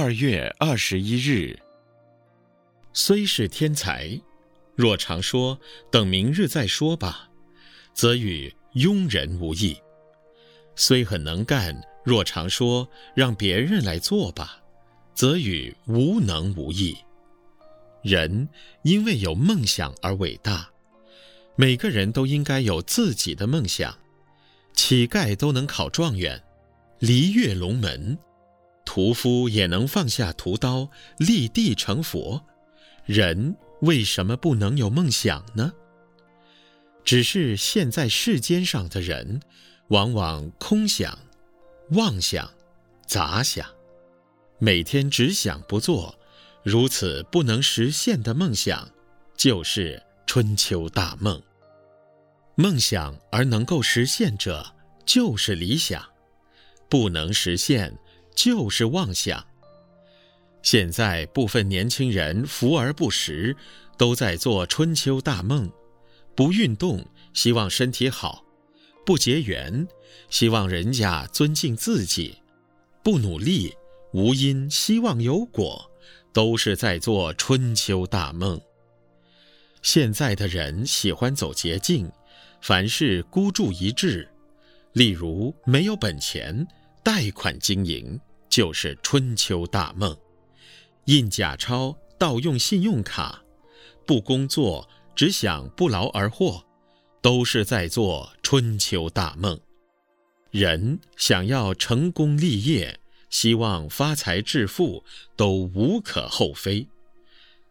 二月二十一日。虽是天才，若常说“等明日再说吧”，则与庸人无异；虽很能干，若常说“让别人来做吧”，则与无能无异。人因为有梦想而伟大，每个人都应该有自己的梦想。乞丐都能考状元，离跃龙门；屠夫也能放下屠刀，立地成佛。人为什么不能有梦想呢？只是现在世间上的人，往往空想、妄想、杂想，每天只想不做，如此不能实现的梦想，就是春秋大梦。梦想而能够实现者，就是理想；不能实现，就是妄想。现在部分年轻人浮而不实，都在做春秋大梦，不运动，希望身体好；不结缘，希望人家尊敬自己；不努力，无因，希望有果，都是在做春秋大梦。现在的人喜欢走捷径，凡事孤注一掷，例如没有本钱，贷款经营，就是春秋大梦。印假钞、盗用信用卡，不工作，只想不劳而获，都是在做春秋大梦。人想要成功立业，希望发财致富，都无可厚非。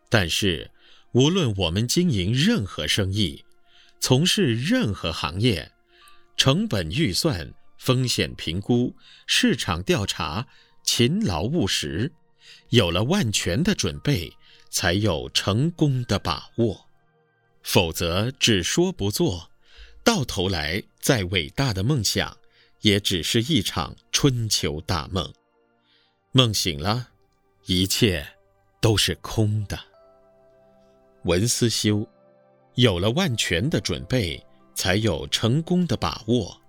但是，无论我们经营任何生意，从事任何行业，成本预算、风险评估、市场调查，勤劳务实。有了万全的准备，才有成功的把握。否则只说不做，到头来再伟大的梦想，也只是一场春秋大梦。梦醒了，一切都是空的。文思修，有了万全的准备，才有成功的把握。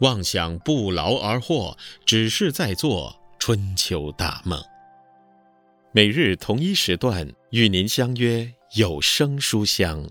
妄想不劳而获，只是在做春秋大梦。每日同一时段与您相约有声书香。